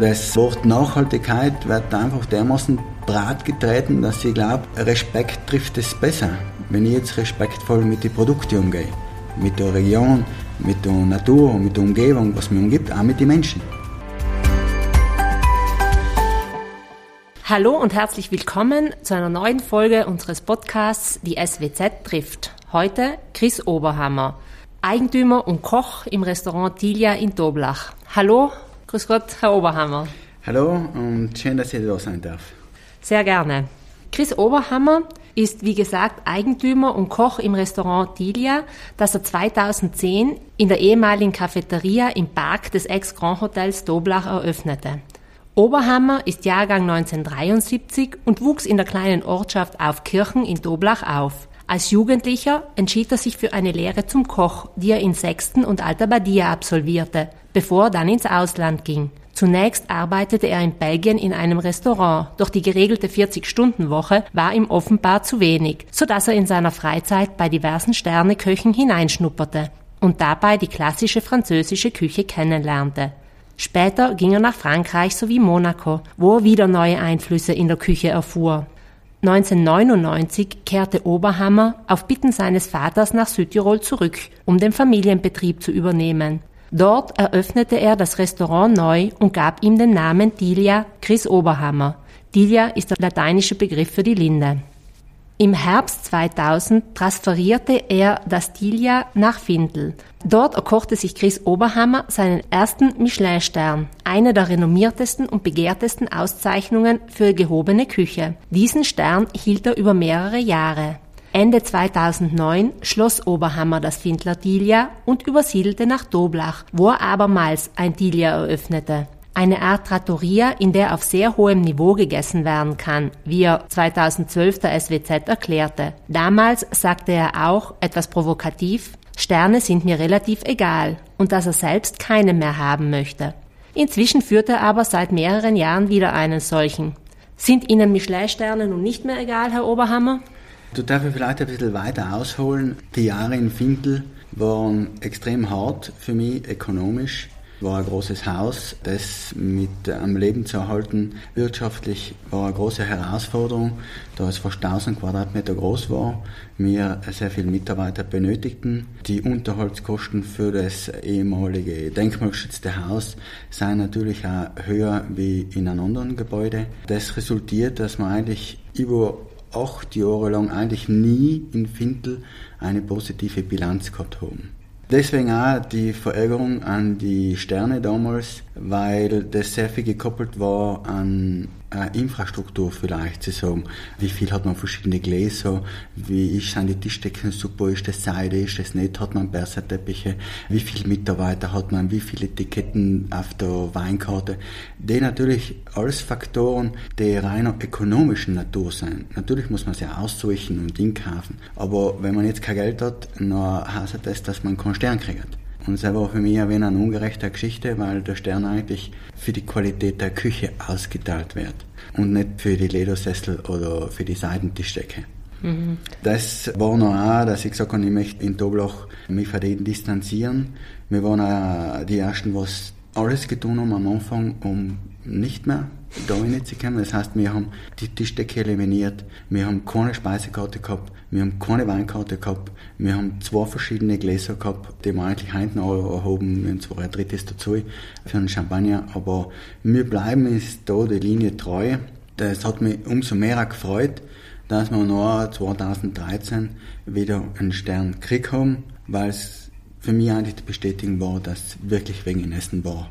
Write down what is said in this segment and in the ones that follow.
Das Wort Nachhaltigkeit wird einfach dermaßen breit getreten, dass ich glaube, Respekt trifft es besser. Wenn ich jetzt respektvoll mit den Produkten umgehe, mit der Region, mit der Natur, mit der Umgebung, was mir umgibt, auch mit den Menschen. Hallo und herzlich willkommen zu einer neuen Folge unseres Podcasts Die SWZ trifft. Heute Chris Oberhammer, Eigentümer und Koch im Restaurant Tilia in Doblach. Hallo, grüß Gott, Herr Oberhammer. Hallo und schön, dass ich da sein darf. Sehr gerne. Chris Oberhammer ist, wie gesagt, Eigentümer und Koch im Restaurant Tilia, das er 2010 in der ehemaligen Cafeteria im Park des Ex-Grand Hotels Doblach eröffnete. Oberhammer ist Jahrgang 1973 und wuchs in der kleinen Ortschaft Aufkirchen in Doblach auf. Als Jugendlicher entschied er sich für eine Lehre zum Koch, die er in Sechsten und Alta Badia absolvierte, bevor er dann ins Ausland ging. Zunächst arbeitete er in Belgien in einem Restaurant, doch die geregelte 40-Stunden-Woche war ihm offenbar zu wenig, so dass er in seiner Freizeit bei diversen Sterneköchen hineinschnupperte und dabei die klassische französische Küche kennenlernte. Später ging er nach Frankreich sowie Monaco, wo er wieder neue Einflüsse in der Küche erfuhr. 1999 kehrte Oberhammer auf Bitten seines Vaters nach Südtirol zurück, um den Familienbetrieb zu übernehmen. Dort eröffnete er das Restaurant neu und gab ihm den Namen Dilia Chris Oberhammer. Dilia ist der lateinische Begriff für die Linde. Im Herbst 2000 transferierte er das Dilia nach Findel. Dort erkochte sich Chris Oberhammer seinen ersten Michelin-Stern, eine der renommiertesten und begehrtesten Auszeichnungen für gehobene Küche. Diesen Stern hielt er über mehrere Jahre. Ende 2009 schloss Oberhammer das Findler Dilia und übersiedelte nach Doblach, wo er abermals ein Dilia eröffnete eine Art Trattoria, in der auf sehr hohem Niveau gegessen werden kann, wie er 2012 der SWZ erklärte. Damals sagte er auch, etwas provokativ, Sterne sind mir relativ egal und dass er selbst keine mehr haben möchte. Inzwischen führt er aber seit mehreren Jahren wieder einen solchen. Sind Ihnen Michelin-Sterne nun nicht mehr egal, Herr Oberhammer? Du darfst vielleicht ein bisschen weiter ausholen. Die Jahre in Fintel waren extrem hart für mich ökonomisch war ein großes Haus, das mit am Leben zu erhalten wirtschaftlich war eine große Herausforderung, da es fast 1000 Quadratmeter groß war, wir sehr viele Mitarbeiter benötigten. Die Unterhaltskosten für das ehemalige denkmalgeschützte Haus seien natürlich auch höher wie in einem anderen Gebäude. Das resultiert, dass wir eigentlich über acht Jahre lang eigentlich nie in Fintel eine positive Bilanz gehabt haben. Deswegen auch die Verärgerung an die Sterne damals, weil das sehr viel gekoppelt war an äh, Infrastruktur vielleicht zu sagen. Wie viel hat man verschiedene Gläser? Wie ist, sind die Tischdecken super? Ist das Seide? Ist das nicht? Hat man Berserteppiche? Wie viele Mitarbeiter hat man? Wie viele Etiketten auf der Weinkarte? Die natürlich alles Faktoren, die reiner ökonomischen Natur sind. Natürlich muss man sie aussuchen und inkaufen. Aber wenn man jetzt kein Geld hat, dann heißt das, dass man keinen Stern kriegt. Und war für mich ein wenig eine ungerechte Geschichte, weil der Stern eigentlich für die Qualität der Küche ausgeteilt wird und nicht für die Ledersessel oder für die Seitentischdecke. Mhm. Das war noch auch, dass ich gesagt habe, ich möchte in Doblach mich von denen distanzieren. Wir waren auch die Ersten, was alles getan haben am Anfang, um nicht mehr da reinzukommen. Das heißt, wir haben die Tischdecke eliminiert, wir haben keine Speisekarte gehabt, wir haben keine Weinkarte gehabt, wir haben zwei verschiedene Gläser gehabt, die wir eigentlich hinten erhoben, wir haben zwar ein drittes dazu für einen Champagner, aber wir bleiben ist da die Linie treu. Das hat mich umso mehr gefreut, dass wir noch 2013 wieder einen Stern gekriegt haben, weil es für mich eigentlich die Bestätigung war, dass wirklich wegen Essen war.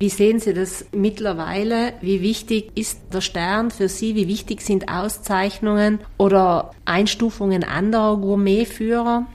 Wie sehen Sie das mittlerweile? Wie wichtig ist der Stern für Sie? Wie wichtig sind Auszeichnungen oder Einstufungen anderer Gourmetführer?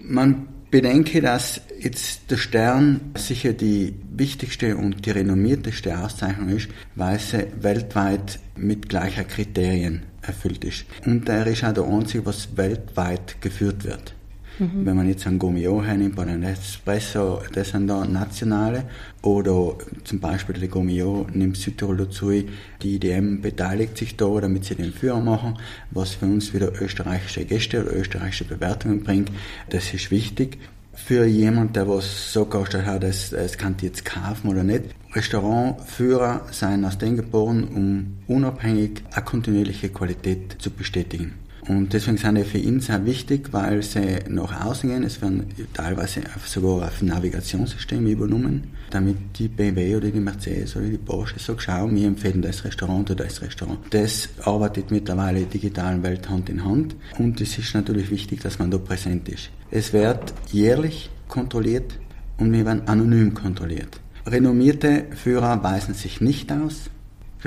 Man bedenke, dass jetzt der Stern sicher die wichtigste und die renommierteste Auszeichnung ist, weil sie weltweit mit gleicher Kriterien erfüllt ist. Und er ist auch der einzige, was weltweit geführt wird. Mhm. Wenn man jetzt einen Gomio hernimmt oder einen Espresso, das sind da nationale. Oder zum Beispiel der Gomio nimmt Südtirol dazu, die IDM beteiligt sich da, damit sie den Führer machen, was für uns wieder österreichische Gäste oder österreichische Bewertungen bringt. Das ist wichtig. für jemand, der was so kostet hat, das, das kann die jetzt kaufen oder nicht. Restaurantführer seien aus dem geboren, um unabhängig eine kontinuierliche Qualität zu bestätigen. Und deswegen sind die für ihn sehr wichtig, weil sie nach außen gehen. Es werden teilweise sogar auf Navigationssysteme übernommen, damit die BMW oder die Mercedes oder die Porsche sagen, schau, wir empfehlen das Restaurant oder das Restaurant. Das arbeitet mittlerweile in der digitalen Welt Hand in Hand. Und es ist natürlich wichtig, dass man da präsent ist. Es wird jährlich kontrolliert und wir werden anonym kontrolliert. Renommierte Führer weisen sich nicht aus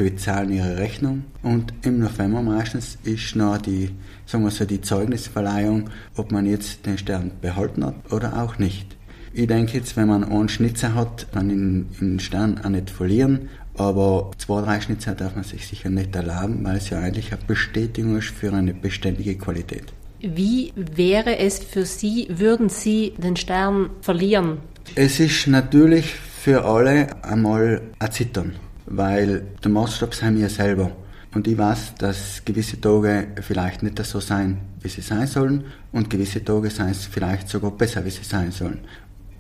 bezahlen ihre Rechnung und im November meistens ist noch die, sagen wir so, die Zeugnisverleihung, ob man jetzt den Stern behalten hat oder auch nicht. Ich denke jetzt, wenn man einen Schnitzer hat, dann in, den Stern auch nicht verlieren, aber zwei, drei Schnitzer darf man sich sicher nicht erlauben, weil es ja eigentlich eine Bestätigung ist für eine beständige Qualität. Wie wäre es für Sie, würden Sie den Stern verlieren? Es ist natürlich für alle einmal ein Zittern weil der Maßstab sind wir selber. Und ich weiß, dass gewisse Tage vielleicht nicht so sein, wie sie sein sollen, und gewisse Tage sein es vielleicht sogar besser, wie sie sein sollen.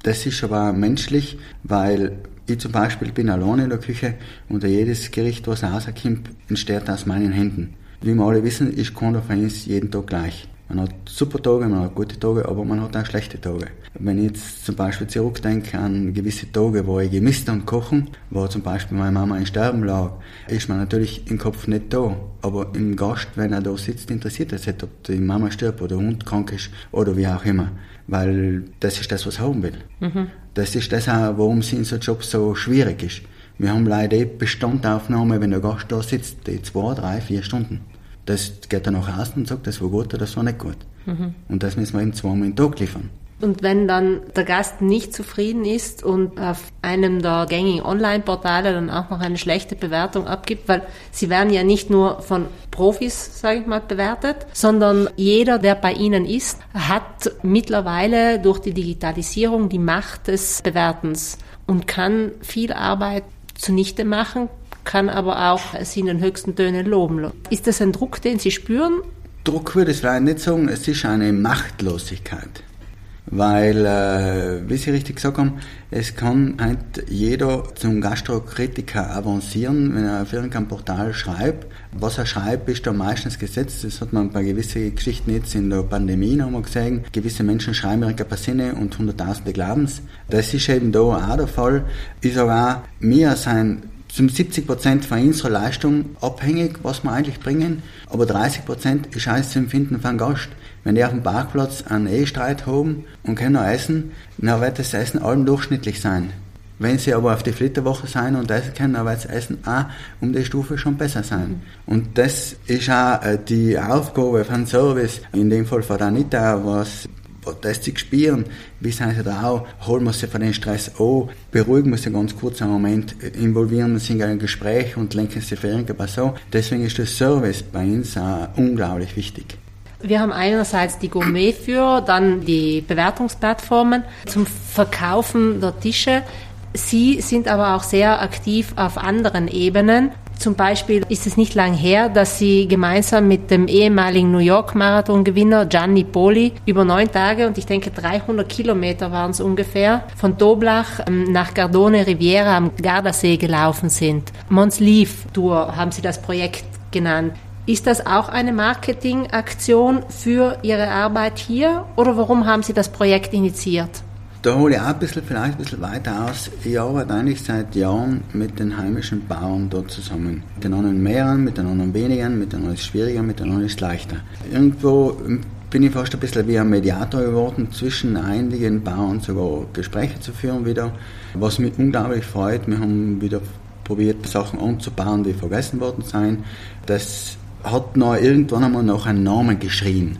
Das ist aber menschlich, weil ich zum Beispiel bin alleine in der Küche und jedes Gericht, was rauskommt, entsteht aus meinen Händen. Wie wir alle wissen, ist keiner jeden Tag gleich. Man hat super Tage, man hat gute Tage, aber man hat auch schlechte Tage. Wenn ich jetzt zum Beispiel zurückdenke an gewisse Tage, wo ich gemisst und kochen, wo zum Beispiel meine Mama in Sterben lag, ist man natürlich im Kopf nicht da. Aber im Gast, wenn er da sitzt, interessiert es nicht, ob die Mama stirbt oder der Hund krank ist oder wie auch immer. Weil das ist das, was er haben will. Mhm. Das ist das auch, warum es in so Job so schwierig ist. Wir haben leider eh Bestandaufnahme, wenn der Gast da sitzt, die zwei, drei, vier Stunden. Das geht dann nach außen und sagt, das war gut oder das war nicht gut. Mhm. Und das müssen wir eben zweimal im Tag liefern. Und wenn dann der Gast nicht zufrieden ist und auf einem der gängigen Online-Portale dann auch noch eine schlechte Bewertung abgibt, weil sie werden ja nicht nur von Profis, sage ich mal, bewertet, sondern jeder, der bei Ihnen ist, hat mittlerweile durch die Digitalisierung die Macht des Bewertens und kann viel Arbeit zunichte machen, kann aber auch sie in den höchsten Tönen loben. Ist das ein Druck, den Sie spüren? Druck würde ich vielleicht nicht sagen, es ist eine Machtlosigkeit. Weil, äh, wie Sie richtig gesagt haben, es kann halt jeder zum Gastrokritiker avancieren, wenn er auf irgendeinem Portal schreibt. Was er schreibt, ist da meistens gesetzt. Das hat man bei gewissen Geschichten jetzt in der Pandemie noch mal gesehen. Gewisse Menschen schreiben ihre Sinne und Hunderttausende glauben's. Das ist eben da auch der Fall. Ich sage auch, wir sind zum 70 Prozent von unserer Leistung abhängig, was wir eigentlich bringen, aber 30 Prozent ist alles zu empfinden von Gast. Wenn die auf dem Parkplatz einen E-Streit haben und können noch essen, dann wird das Essen allem durchschnittlich sein. Wenn sie aber auf die Flitterwoche sein und essen können, dann wird das Essen auch um die Stufe schon besser sein. Und das ist auch äh, die Aufgabe von Service, in dem Fall von Anita, was zu spüren, wie sind sie da auch, holen wir sie von den Stress an, beruhigen wir sie ganz kurz einen Moment, involvieren wir sie in ein Gespräch und lenken sie für irgendwas so. Deswegen ist der Service bei uns auch unglaublich wichtig. Wir haben einerseits die Gourmetführer, dann die Bewertungsplattformen zum Verkaufen der Tische. Sie sind aber auch sehr aktiv auf anderen Ebenen. Zum Beispiel ist es nicht lang her, dass sie gemeinsam mit dem ehemaligen New York Marathon-Gewinner Gianni Poli über neun Tage und ich denke 300 Kilometer waren es ungefähr von Doblach ähm, nach Gardone Riviera am Gardasee gelaufen sind. Mons Leaf Tour haben sie das Projekt genannt. Ist das auch eine Marketingaktion für Ihre Arbeit hier oder warum haben Sie das Projekt initiiert? Da hole ich auch ein bisschen, vielleicht ein bisschen weiter aus. Ich arbeite eigentlich seit Jahren mit den heimischen Bauern dort zusammen. Mit den anderen mehreren, mit den anderen weniger, mit den anderen ist schwieriger, mit den anderen ist leichter. Irgendwo bin ich fast ein bisschen wie ein Mediator geworden, zwischen einigen Bauern sogar Gespräche zu führen wieder, was mich unglaublich freut. Wir haben wieder probiert, Sachen anzubauen, die vergessen worden sind. Das hat noch irgendwann einmal nach einem Namen geschrien.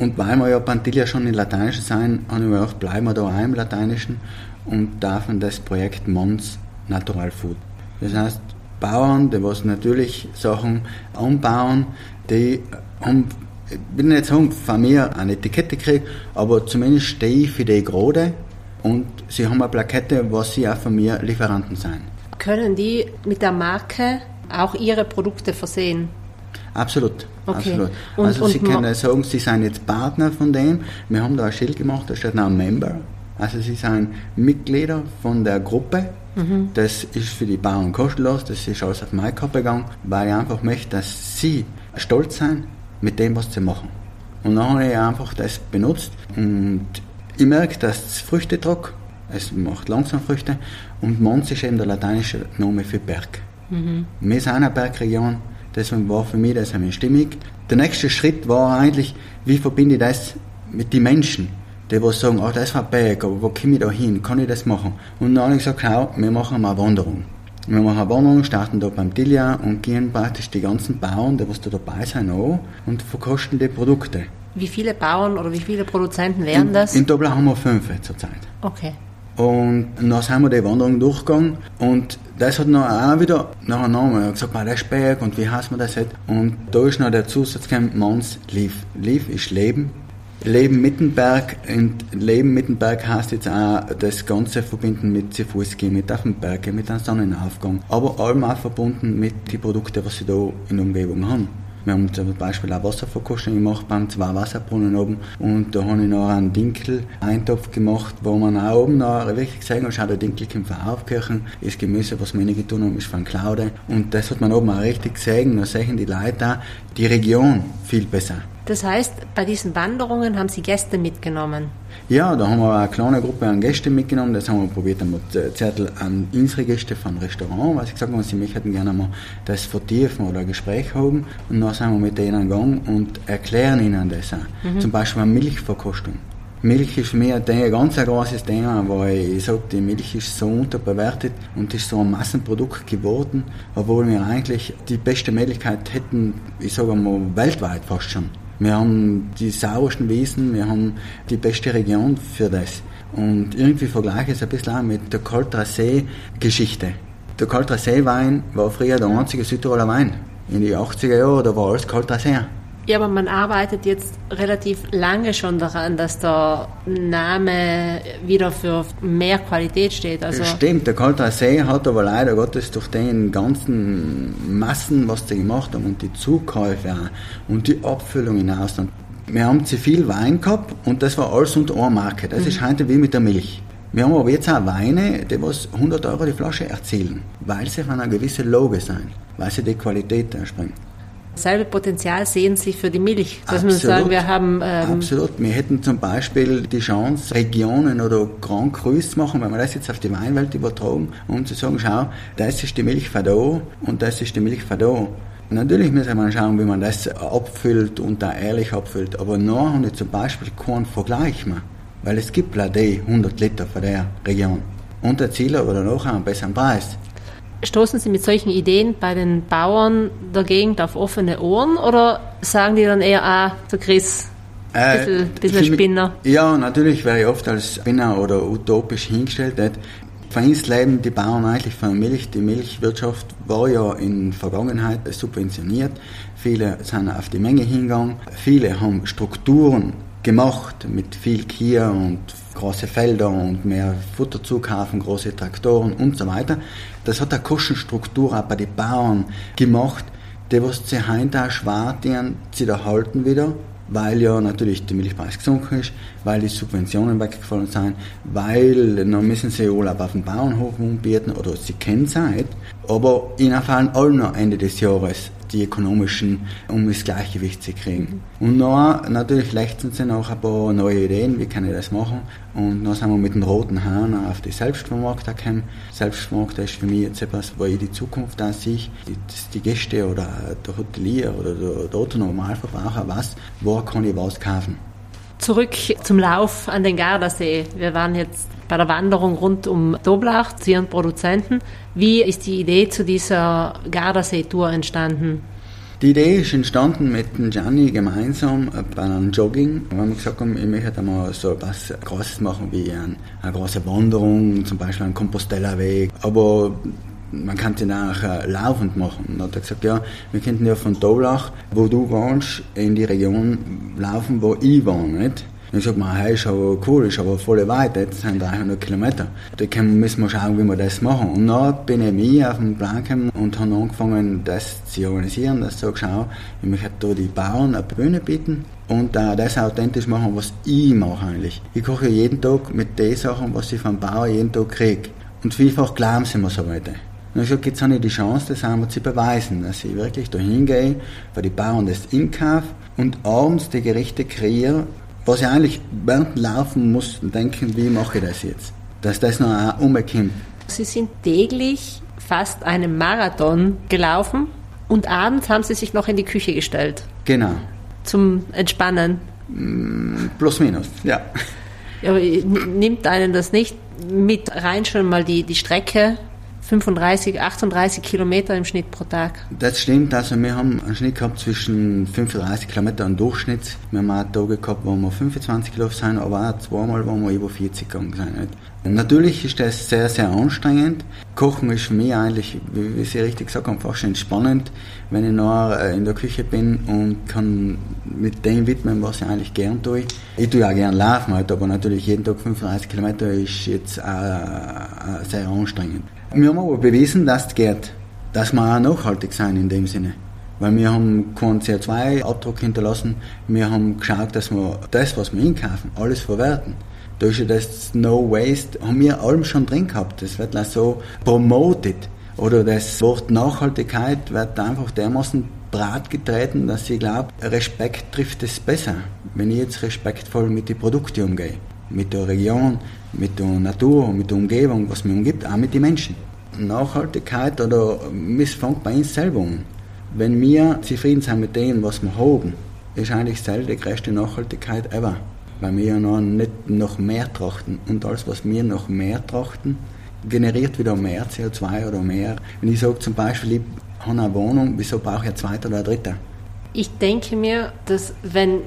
Und weil wir ja Pantilla schon in Lateinisch sein, habe ich mir gedacht, bleiben wir da auch im Lateinischen und dürfen das Projekt Mons Natural Food. Das heißt, Bauern, die was natürlich Sachen anbauen, die haben, ich will nicht sagen, von mir eine Etikette gekriegt, aber zumindest stehe ich für die gerade und sie haben eine Plakette, was sie auch von mir Lieferanten sein. Können die mit der Marke auch ihre Produkte versehen? Absolut. Okay. absolut. Und, also und Sie können sagen, Sie sind jetzt Partner von dem. Wir haben da ein Schild gemacht, da steht noch Member. Also sie sind Mitglieder von der Gruppe. Mhm. Das ist für die Bauern kostenlos, das ist alles auf meine Kappe gegangen, weil ich einfach möchte, dass sie stolz sein mit dem, was sie machen. Und dann habe ich einfach das benutzt und ich merke, dass es Früchte tragt, es macht langsam Früchte und Mons ist eben der lateinische Name für Berg. Mhm. Wir sind eine Bergregion, deswegen war für mich das einmal stimmig. Der nächste Schritt war eigentlich, wie verbinde ich das mit den Menschen, die was sagen, oh, das war Berg, aber wo komme ich da hin, kann ich das machen? Und dann habe ich gesagt, schau, wir machen mal eine Wanderung. Wir machen eine Wanderung, starten da beim Tilia und gehen praktisch die ganzen Bauern, die was da dabei sind, an und verkosten die Produkte. Wie viele Bauern oder wie viele Produzenten wären das? In Dobler haben wir fünf zurzeit. Okay. Und dann sind wir die Wanderung durchgegangen und das hat noch auch wieder nach einem Namen. Er hat gesagt, der Berg und wie heißt man das jetzt? Und da ist noch der Zusatz gekommen, Mons Lief. Lief ist Leben. Leben Mittenberg und Leben Mittenberg heißt jetzt auch das Ganze verbinden mit Zifuski, mit auf dem Berge, mit einem Sonnenaufgang, aber allem auch verbunden mit den Produkten, was sie da in der Umgebung haben. Wir haben zum Beispiel auch Wasserverkostung gemacht beim zwei Wasserbrunnen oben und da habe ich noch einen Dinkel-Eintopf gemacht, wo man auch oben noch wirklich gesehen hat, schau, der Dinkel kommt von Aufkirchen, das Gemüse, was wir nicht getan haben, ist von Claude und das hat man oben auch richtig gesehen, da sehen die Leute auch die Region viel besser. Das heißt, bei diesen Wanderungen haben Sie Gäste mitgenommen? Ja, da haben wir eine kleine Gruppe an Gästen mitgenommen. Das haben wir probiert, einmal Zettel an unsere Gäste vom Restaurant, weil sie gesagt haben, sie möchten gerne mal das vertiefen oder ein Gespräch haben. Und dann sind wir mit denen gegangen und erklären ihnen das auch. Mhm. Zum Beispiel eine Milchverkostung. Milch ist für mich ein ganz großes Thema, weil ich sage, die Milch ist so unterbewertet und ist so ein Massenprodukt geworden, obwohl wir eigentlich die beste Möglichkeit hätten, ich sage mal, weltweit fast schon. Wir haben die sauersten Wiesen, wir haben die beste Region für das. Und irgendwie vergleiche ich es ein bisschen auch mit der Kaltrasee-Geschichte. Der Kaltrasee-Wein war früher der einzige Südtiroler Wein. In den 80er Jahren, da war alles Kaltrasee. Ja, aber man arbeitet jetzt relativ lange schon daran, dass der Name wieder für mehr Qualität steht. Also Stimmt, der Kalter See hat aber leider Gottes durch den ganzen Massen, was sie gemacht haben und die Zukäufe und die Abfüllung in Ausland. Wir haben zu viel Wein gehabt und das war alles unter einer Marke. Das mhm. ist heute wie mit der Milch. Wir haben aber jetzt auch Weine, die was 100 Euro die Flasche erzielen, weil sie von einer gewissen Loge sind, weil sie die Qualität erspringen selbe Potenzial sehen Sie für die Milch. Dass Absolut. man sagen, wir haben. Ähm Absolut. Wir hätten zum Beispiel die Chance, Regionen oder Grand Crus zu machen, wenn wir das jetzt auf die Weinwelt übertragen, um zu sagen, schau, das ist die Milch von da und das ist die Milch von da. Natürlich müssen wir schauen, wie man das abfüllt und da ehrlich abfüllt. Aber noch haben wir zum Beispiel keinen Vergleich mehr. Weil es gibt ja die 100 Liter von der Region. Und erzielen oder noch einen besseren Preis. Stoßen Sie mit solchen Ideen bei den Bauern der Gegend auf offene Ohren oder sagen die dann eher, ah, der Chris, ein bisschen, äh, bisschen Spinner? Ja, natürlich wäre ich oft als Spinner oder utopisch hingestellt. Für uns leben die Bauern eigentlich von Milch. Die Milchwirtschaft war ja in der Vergangenheit subventioniert. Viele sind auf die Menge hingegangen. Viele haben Strukturen gemacht mit viel Kier und große Felder und mehr Futter zukaufen, große Traktoren und so weiter. Das hat eine Kostenstruktur auch bei den Bauern gemacht, die was sie heute auch schwer tun, zu erhalten wieder, weil ja natürlich der Milchpreis gesunken ist, weil die Subventionen weggefallen sind, weil dann müssen sie Urlaub auf dem Bauernhof anbieten oder sie kennen Zeit, aber ihnen fallen alle noch Ende des Jahres die ökonomischen, um das Gleichgewicht zu kriegen. Und dann natürlich lechzen sie noch ein paar neue Ideen, wie kann ich das machen. Und dann sind wir mit dem roten Hahn auf die Selbstvermarkter gekommen. Selbstvermarkter ist für mich jetzt etwas, wo ich die Zukunft an sich, die, die Gäste oder der Hotelier oder der, der Autonormalverbraucher was, wo kann ich was kaufen. Zurück zum Lauf an den Gardasee. Wir waren jetzt bei der Wanderung rund um Doblach zu Ihren Produzenten. Wie ist die Idee zu dieser Gardasee-Tour entstanden? Die Idee ist entstanden mit Gianni gemeinsam bei einem Jogging, wir gesagt haben, ich möchte einmal so etwas Großes machen wie eine, eine große Wanderung, zum Beispiel einen Compostella-Weg. Aber man kann den auch laufend machen. Und dann hat er gesagt, ja, wir könnten ja von Dolach, wo du wohnst, in die Region laufen, wo ich wohne, nicht? Und ich sag mal, hey, ist aber cool, ist aber voll weit, das sind 300 Kilometer. Da müssen wir schauen, wie wir das machen. Und dann bin ich mich auf den Plan gekommen und habe angefangen, das zu organisieren, dass ich sage, schau, ich möchte da die Bauern eine Bühne bieten und äh, das authentisch machen, was ich mache eigentlich. Ich koche jeden Tag mit den Sachen, was ich vom Bauer jeden Tag kriege. Und vielfach glauben sie mir so weiter. Und ich habe jetzt habe ich die Chance, das einmal zu beweisen, dass ich wirklich da hingehe, bei den Bauern das inkaufe und abends die Gerichte kreiere, was ich eigentlich während Laufen muss denken, wie mache ich das jetzt? Dass das noch auch umkommt. Sie sind täglich fast einen Marathon gelaufen und abends haben Sie sich noch in die Küche gestellt. Genau. Zum Entspannen. Mm, plus minus, ja. ja nimmt einen das nicht mit rein schon mal die, die Strecke 35, 38 Kilometer im Schnitt pro Tag. Das stimmt, also wir haben einen Schnitt gehabt zwischen 35 Kilometer im Durchschnitt. Wir haben auch Tage gehabt, wo wir 25 gelaufen sind, aber auch zweimal, wo wir über 40 gegangen sind. Natürlich ist das sehr, sehr anstrengend. Kochen ist für mich eigentlich, wie Sie richtig gesagt haben, fast entspannend, wenn ich noch äh, in der Küche bin und kann mit dem widmen, was ich eigentlich gern tue. Ich tue auch gern laufen, halt, aber natürlich jeden Tag 35 Kilometer ist jetzt auch äh, sehr anstrengend. Wir haben aber bewiesen, dass es geht, dass wir auch nachhaltig sein in dem Sinne. Weil wir haben keinen CO2-Abdruck hinterlassen, wir haben geschaut, dass wir das, was wir einkaufen, alles verwerten. Ja das No Waste, haben wir allem schon drin gehabt. Das wird so promoted. Oder das Wort Nachhaltigkeit wird einfach dermaßen brat getreten, dass ich glaube, Respekt trifft es besser, wenn ich jetzt respektvoll mit den Produkten umgehe mit der Region, mit der Natur, mit der Umgebung, was mir umgibt, auch mit den Menschen. Nachhaltigkeit oder es fängt bei uns selber an. Wenn wir zufrieden sind mit dem, was wir haben, ist eigentlich selten die größte Nachhaltigkeit ever. Weil wir ja noch nicht noch mehr trachten. Und alles, was wir noch mehr trachten, generiert wieder mehr CO2 oder mehr. Wenn ich sage zum Beispiel, ich habe eine Wohnung, wieso brauche ich eine zweite oder eine dritte? Ich denke mir, dass wenn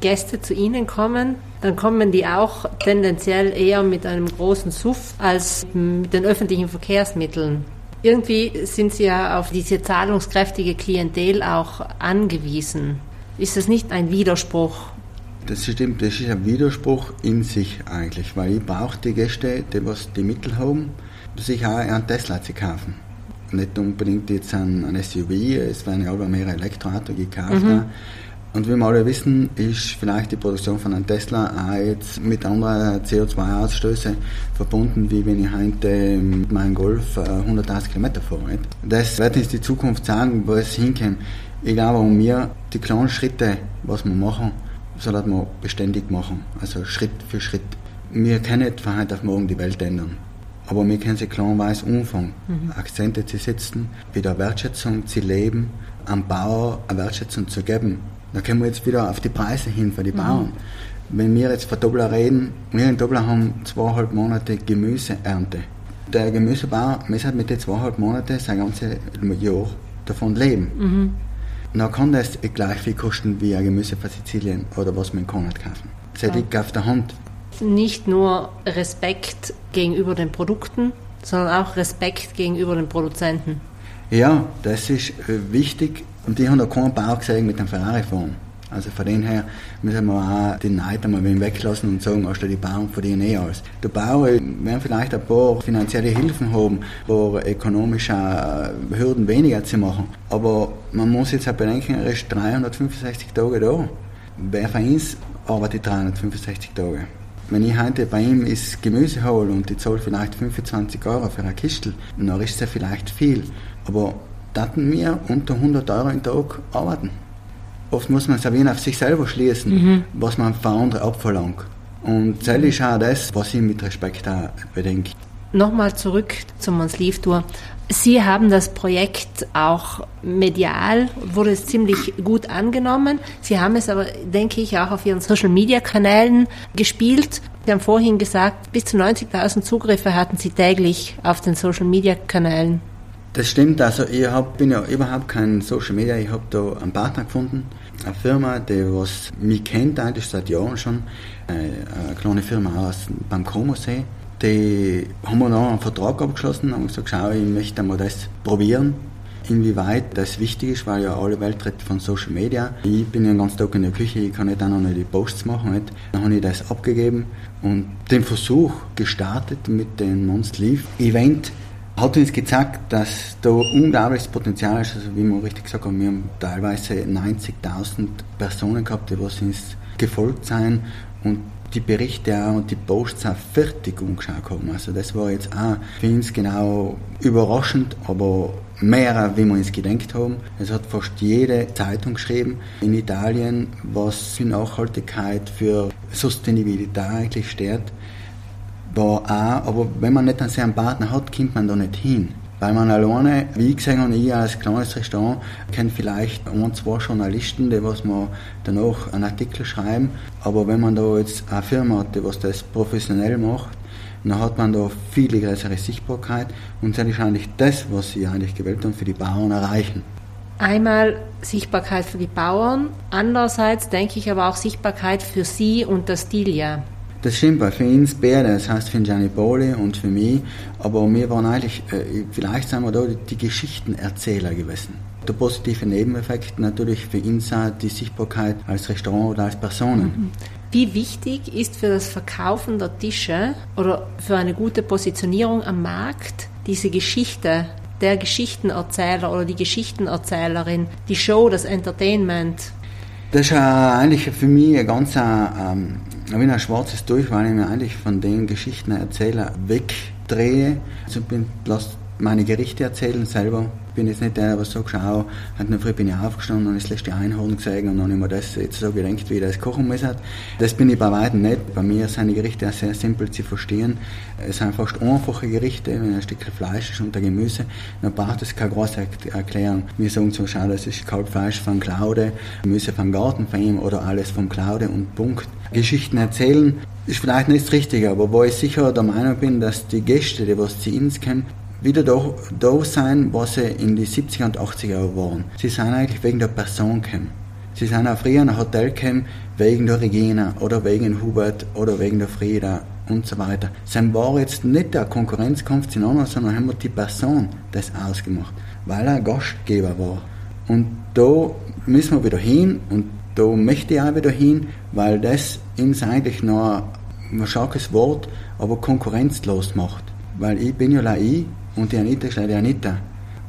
Gäste zu Ihnen kommen, dann kommen die auch tendenziell eher mit einem großen Suff als mit den öffentlichen Verkehrsmitteln. Irgendwie sind Sie ja auf diese zahlungskräftige Klientel auch angewiesen. Ist das nicht ein Widerspruch? Das stimmt, das ist ein Widerspruch in sich eigentlich, weil ich brauche die Gäste, die was die Mittel haben, sich auch einen Tesla zu kaufen. Nicht unbedingt jetzt ein, ein SUV, es werden ja aber mehr Elektroauto gekauft. Mhm. Und wie wir alle wissen, ist vielleicht die Produktion von einem Tesla auch jetzt mit anderen CO2-Ausstößen verbunden, wie wenn ich heute mit meinem Golf 100.000 äh, Kilometer fahre. Das wird uns die Zukunft sagen, wo es hinkommt. Ich glaube, um mir die kleinen Schritte, was wir machen, sollten wir beständig machen. Also Schritt für Schritt. Wir können nicht von heute auf morgen die Welt ändern. Aber wir können sie kleinweise anfangen, mhm. Akzente zu setzen, wieder Wertschätzung zu leben, am Bauer eine Wertschätzung zu geben da kommen wir jetzt wieder auf die Preise hin für die mhm. Bauern. Wenn wir jetzt von Doppler reden, wir in Doppler haben zweieinhalb Monate Gemüseernte. Der Gemüsebauer muss halt mit den zweieinhalb Monaten sein ganzes Jahr davon leben. Mhm. Dann kann das gleich viel kosten wie ein Gemüse von Sizilien oder was man in Konrad kaufen. Das liegt auf der Hand. Nicht nur Respekt gegenüber den Produkten, sondern auch Respekt gegenüber den Produzenten. Ja, das ist äh, wichtig und die haben da keinen Bauer gesehen mit dem Ferrari fahren. Also von dem her müssen wir auch den Neid einmal weglassen und sagen, also die Bauern verdienen eh alles. Der Bauer werden vielleicht ein paar finanzielle Hilfen haben, ein paar ökonomische äh, Hürden weniger zu machen. Aber man muss jetzt auch bedenken, er ist 365 Tage da. Wer von uns arbeitet 365 Tage? Wenn ich heute bei ihm das Gemüse hole und ich zahle vielleicht 25 Euro für eine Kistel, dann ist es ja vielleicht viel. Aber taten wir unter 100 Euro im Tag arbeiten. Oft muss man es auch auf sich selber schließen, mhm. was man von anderen abverlangt. Und das ist auch das, was ich mit Respekt auch bedenke. Nochmal zurück zum Sleeve Tour. Sie haben das Projekt auch medial, wurde es ziemlich gut angenommen. Sie haben es aber, denke ich, auch auf Ihren Social-Media-Kanälen gespielt. Sie haben vorhin gesagt, bis zu 90.000 Zugriffe hatten Sie täglich auf den Social-Media-Kanälen. Das stimmt, also ich hab, bin ja überhaupt kein Social Media, ich habe da einen Partner gefunden, eine Firma, die was mich kennt eigentlich seit Jahren schon, eine kleine Firma aus beim Komosee. Die haben wir noch einen Vertrag abgeschlossen und gesagt, schau, ich möchte mal das probieren, inwieweit das wichtig ist, weil ja alle Welt redet von Social Media. Ich bin ja den ganzen Tag in der Küche, ich kann nicht auch noch die Posts machen. Nicht? Dann habe ich das abgegeben und den Versuch gestartet mit dem Non-Sleeve Event hat uns gezeigt, dass da unglaubliches Potenzial ist. Also wie wir richtig gesagt haben, wir haben teilweise 90.000 Personen gehabt, die was uns gefolgt sind und die Berichte auch und die Posts auch fertig umgeschaut haben. Also das war jetzt auch für uns genau überraschend, aber mehr, wie wir uns gedenkt haben. Es hat fast jede Zeitung geschrieben in Italien, was für Nachhaltigkeit, für Sustainabilität eigentlich steht. War auch, aber wenn man nicht einen sehr Partner hat, kommt man da nicht hin. Weil man alleine, wie gesehen habe, ich als kleines Restaurant, kenne vielleicht ein, zwei Journalisten, die was man danach einen Artikel schreiben. Aber wenn man da jetzt eine Firma hat, die was das professionell macht, dann hat man da viel größere Sichtbarkeit und das ist eigentlich das, was sie eigentlich gewählt haben, für die Bauern erreichen. Einmal Sichtbarkeit für die Bauern, andererseits denke ich aber auch Sichtbarkeit für Sie und das Stilia. Das stimmt, weil für uns beide, das heißt für Gianni Boli und für mich, aber wir waren eigentlich, äh, vielleicht sind wir da die Geschichtenerzähler gewesen. Der positive Nebeneffekt natürlich für uns auch die Sichtbarkeit als Restaurant oder als Personen. Mhm. Wie wichtig ist für das Verkaufen der Tische oder für eine gute Positionierung am Markt diese Geschichte, der Geschichtenerzähler oder die Geschichtenerzählerin, die Show, das Entertainment? Das ist eigentlich für mich ein ganz ähm, wie ein schwarzes Tuch, weil ich mir eigentlich von den Geschichtenerzählern wegdrehe. Also bin, lass meine Gerichte erzählen selber bin jetzt nicht der, der so schau, hat noch früh bin ich aufgestanden und das letzte Einhorn gesehen und dann habe ich mir das jetzt so gedacht, wie ich das kochen muss. Das bin ich bei weitem nicht. Bei mir sind die Gerichte auch sehr simpel zu verstehen. Es sind fast einfache Gerichte, wenn ein Stück Fleisch ist und ein Gemüse, dann braucht es keine große Erklärung. Wir sagen so, schau, das ist Kalbfleisch von Claude, Gemüse vom Garten von ihm oder alles vom Claude und Punkt. Geschichten erzählen ist vielleicht nicht das Richtige, aber wo ich sicher der Meinung bin, dass die Gäste, die was zu uns kommen, wieder da, da sein, was sie in die 70er und 80er waren. Sie sind eigentlich wegen der Person gekommen. Sie sind auch früher in ein Hotel gekommen, wegen der Regina oder wegen Hubert oder wegen der Frieda und so weiter. Sie war jetzt nicht der Konkurrenzkampf zueinander, sondern haben wir die Person das ausgemacht, weil er Gastgeber war. Und da müssen wir wieder hin und da möchte ich auch wieder hin, weil das uns eigentlich noch ein starkes Wort, aber konkurrenzlos macht. Weil ich bin ja ich und die Anita ist die Anita.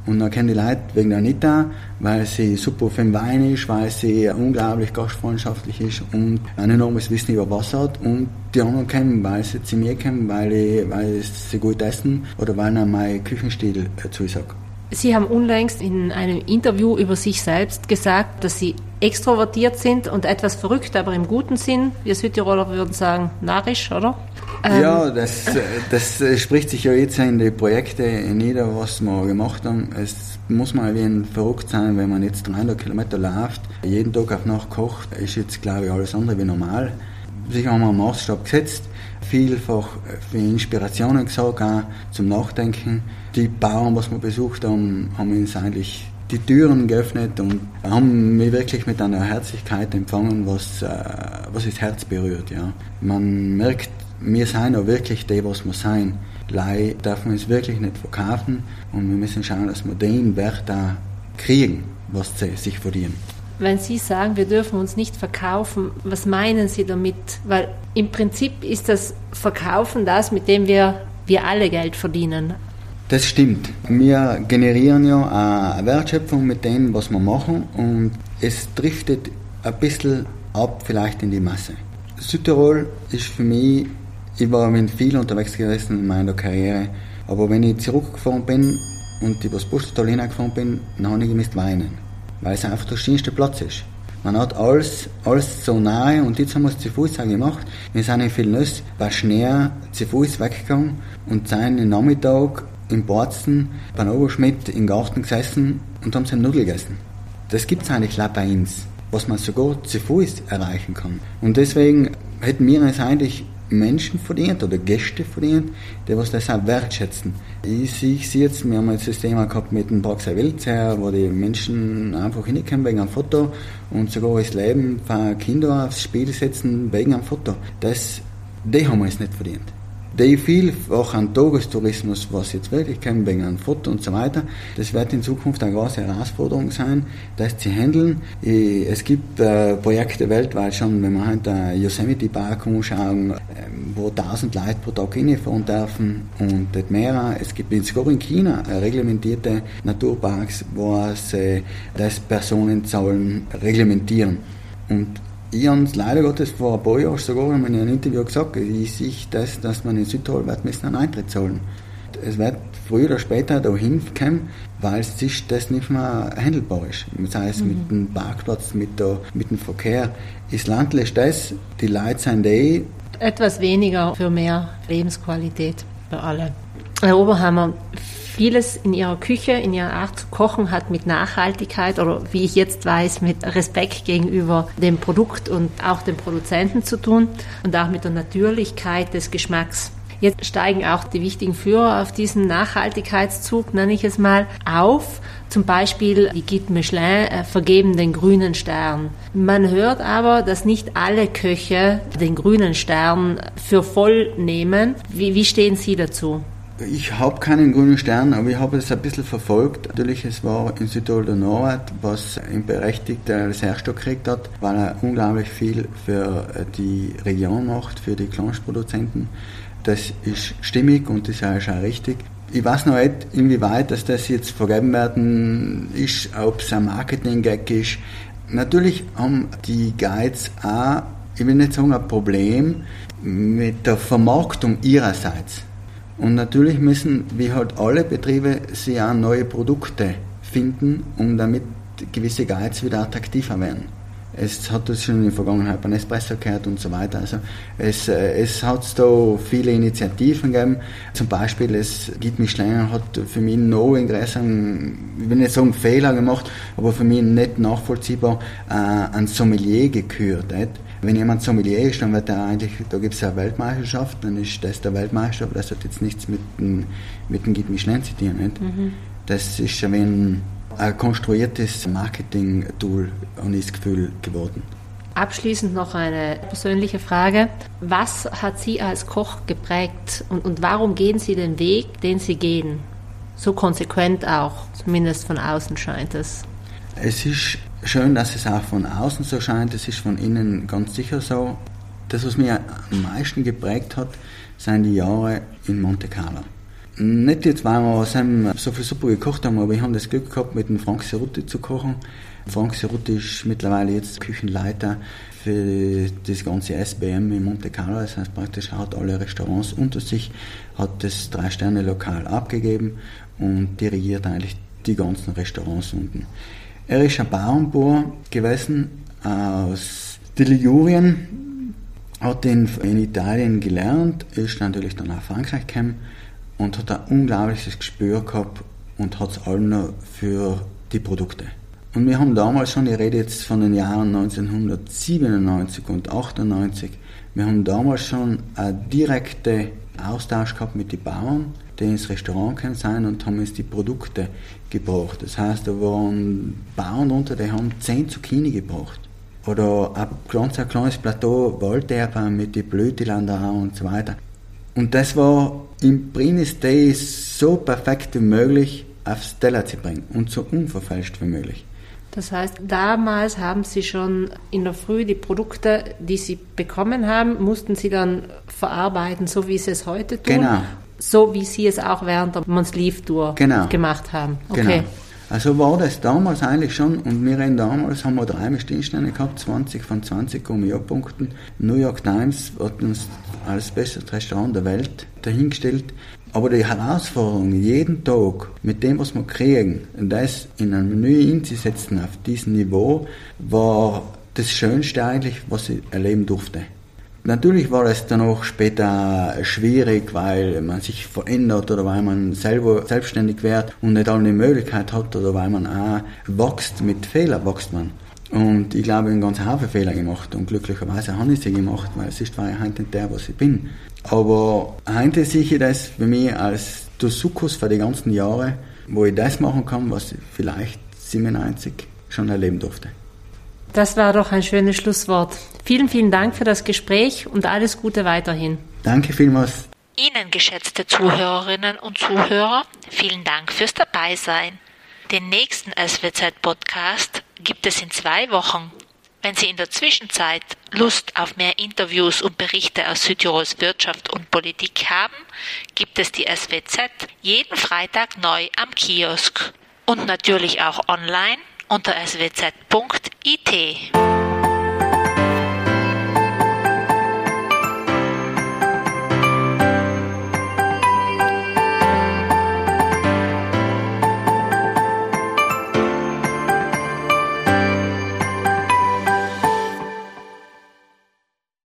Und dann kennen die Leute wegen der Anita, weil sie super für den Wein ist, weil sie unglaublich gastfreundschaftlich ist und ein enormes Wissen über Wasser hat. Und die anderen kennen, weil sie zu mir kennen, weil, ich, weil sie gut essen oder weil ihnen mein Küchenstil äh, zusagt. Sie haben unlängst in einem Interview über sich selbst gesagt, dass Sie extrovertiert sind und etwas verrückt, aber im guten Sinn. Wir Südtiroler würden sagen, narrisch, oder? Ähm ja, das, das spricht sich ja jetzt in die Projekte nieder, was wir gemacht haben. Es muss man wie ein verrückt sein, wenn man jetzt 300 Kilometer läuft, jeden Tag auf Nacht kocht, ist jetzt, glaube ich, alles andere wie normal. Sicher haben wir einen Maßstab gesetzt, vielfach für Inspirationen gesagt, auch zum Nachdenken. Die Bauern, was wir besucht haben, haben uns eigentlich die Türen geöffnet und haben mich wirklich mit einer Herzlichkeit empfangen, was, äh, was das Herz berührt. Ja. Man merkt, wir sind auch wirklich die, was wir sein. Lei darf man uns wirklich nicht verkaufen und wir müssen schauen, dass wir den Wert da kriegen, was sie sich verdienen. Wenn Sie sagen, wir dürfen uns nicht verkaufen, was meinen Sie damit? Weil im Prinzip ist das Verkaufen das, mit dem wir, wir alle Geld verdienen. Das stimmt. Wir generieren ja eine Wertschöpfung mit dem, was wir machen und es driftet ein bisschen ab vielleicht in die Masse. Südtirol ist für mich ich war mit viel unterwegs gewesen in meiner Karriere, aber wenn ich zurückgefahren bin und übers Bustal gefahren bin, dann habe ich gemisst weinen, weil es einfach der schönste Platz ist. Man hat alles, alles so nahe und jetzt haben wir es zu Fuß auch gemacht. Wir sind in Villeneuve bei Schnee zu Fuß weggegangen und sind am Nachmittag in Borzen beim Oberschmidt im Garten gesessen und haben seine Nudeln gegessen. Das gibt es eigentlich bei uns, was man sogar zu Fuß erreichen kann. Und deswegen hätten wir es eigentlich Menschen verdient oder Gäste verdient, die was das auch wertschätzen. Ich, ich sehe jetzt, wir haben jetzt das Thema gehabt mit dem Praxis Weltzer, wo die Menschen einfach hinkommen wegen einem Foto und sogar das Leben von Kindern aufs Spiel setzen wegen einem Foto. Das, die haben wir jetzt nicht verdient die vielfach an Tagestourismus, was jetzt wirklich wegen einem Foto und so weiter, das wird in Zukunft eine große Herausforderung sein, das zu handeln. Es gibt äh, Projekte weltweit schon, wenn man halt Yosemite Park umschauen, ähm, wo 1000 Leute pro Tag hinfahren dürfen und nicht mehr. Es gibt sogar in China reglementierte Naturparks, wo sie das Personenzahlen reglementieren. Und ich habe es leider Gottes vor ein paar Jahren sogar in einem Interview gesagt, ich sehe das, dass man in Südtirol wird müssen einen Eintritt zahlen. Es wird früher oder später dahin kommen, weil es sich das nicht mehr handelbar ist. Das heißt, mhm. mit dem Parkplatz, mit, der, mit dem Verkehr. Ist das, die Leute sind eh. Etwas weniger für mehr Lebensqualität für alle. Herr Oberhammer, vieles in ihrer Küche, in ihrer Art zu kochen hat mit Nachhaltigkeit oder wie ich jetzt weiß, mit Respekt gegenüber dem Produkt und auch dem Produzenten zu tun und auch mit der Natürlichkeit des Geschmacks. Jetzt steigen auch die wichtigen Führer auf diesen Nachhaltigkeitszug, nenne ich es mal, auf. Zum Beispiel die Guide Michelin äh, vergeben den grünen Stern. Man hört aber, dass nicht alle Köche den grünen Stern für voll nehmen. Wie, wie stehen Sie dazu? Ich habe keinen grünen Stern, aber ich habe es ein bisschen verfolgt. Natürlich, es war in Südtirol Norbert, was ihn berechtigt als Erster gekriegt hat, weil er unglaublich viel für die Region macht, für die Klansproduzenten. Das ist stimmig und das ist auch richtig. Ich weiß noch nicht, inwieweit dass das jetzt vergeben werden ist, ob es ein Marketing-Gag ist. Natürlich haben die Guides auch, ich will nicht sagen ein Problem, mit der Vermarktung ihrerseits. Und natürlich müssen, wie halt alle Betriebe, sie auch neue Produkte finden, um damit gewisse Guides wieder attraktiver werden. Es hat das schon in der Vergangenheit bei Espresso gehört und so weiter. Also es, äh, es hat da viele Initiativen gegeben. Zum Beispiel, es gibt Michelin hat für mich noch in größeren, ich will nicht sagen Fehler gemacht, aber für mich nicht nachvollziehbar, äh, ein Sommelier gekürt. Nicht? Wenn jemand Sommelier ist, dann wird er eigentlich, da gibt es eine Weltmeisterschaft, dann ist das der Weltmeister, aber das hat jetzt nichts mit dem, mit dem Guide Michelin zu tun. Nicht? Mhm. Das ist ein wenig ein konstruiertes Marketing-Tool, habe ich das Gefühl, geworden. Abschließend noch eine persönliche Frage. Was hat Sie als Koch geprägt und, und warum gehen Sie den Weg, den Sie gehen? So konsequent auch, zumindest von außen scheint es. Es ist schön, dass es auch von außen so scheint, es ist von innen ganz sicher so. Das, was mich am meisten geprägt hat, sind die Jahre in Monte Carlo. Nicht jetzt, weil wir so viel super gekocht haben, aber ich habe das Glück gehabt, mit dem Frank Seruti zu kochen. Frank Seruti ist mittlerweile jetzt Küchenleiter für das ganze SBM in Monte Carlo. Das heißt praktisch, hat alle Restaurants unter sich, hat das Drei-Sterne-Lokal abgegeben und dirigiert eigentlich die ganzen Restaurants unten. Er ein Bauernbauer gewesen aus Ligurien, hat in, in Italien gelernt, ist natürlich dann nach Frankreich gekommen und hat ein unglaubliches Gespür gehabt und hat es allem noch für die Produkte. Und wir haben damals schon, ich rede jetzt von den Jahren 1997 und 98, wir haben damals schon einen direkten Austausch gehabt mit den Bauern, die ins Restaurant gekommen sind und haben uns die Produkte gebracht. Das heißt, da waren Bauern unter, die haben 10 Zucchini gebracht. Oder ein ganz ein kleines Plateau Waldärper mit den Blüteländer und so weiter. Und das war im Prinis Day so perfekt wie möglich aufs Teller zu bringen und so unverfälscht wie möglich. Das heißt, damals haben Sie schon in der Früh die Produkte, die Sie bekommen haben, mussten Sie dann verarbeiten, so wie Sie es heute tun. Genau. So wie Sie es auch während der Monsleaf-Tour genau. gemacht haben. Okay. Genau. Also war das damals eigentlich schon, und wir reden damals, haben wir drei Sternsterne gehabt, 20 von 20 Gummio-Punkten. New York Times hat uns als bestes Restaurant der Welt dahingestellt. Aber die Herausforderung, jeden Tag mit dem, was wir kriegen, das in ein Menü einzusetzen auf diesem Niveau, war das Schönste eigentlich, was ich erleben durfte. Natürlich war es dann auch später schwierig, weil man sich verändert oder weil man selber selbstständig wird und nicht alle Möglichkeit hat oder weil man auch wächst, mit Fehlern wächst man. Und ich glaube, ich habe einen ganzen Haufen Fehler gemacht und glücklicherweise habe ich sie gemacht, weil es ist war ich heute nicht der, was ich bin. Aber heute sehe ich das für mich als der Sukkus für die ganzen Jahre, wo ich das machen kann, was ich vielleicht 97 schon erleben durfte. Das war doch ein schönes Schlusswort. Vielen, vielen Dank für das Gespräch und alles Gute weiterhin. Danke vielmals. Ihnen, geschätzte Zuhörerinnen und Zuhörer, vielen Dank fürs Dabeisein. Den nächsten SWZ-Podcast gibt es in zwei Wochen. Wenn Sie in der Zwischenzeit Lust auf mehr Interviews und Berichte aus Südtirols Wirtschaft und Politik haben, gibt es die SWZ jeden Freitag neu am Kiosk und natürlich auch online unter swz.it.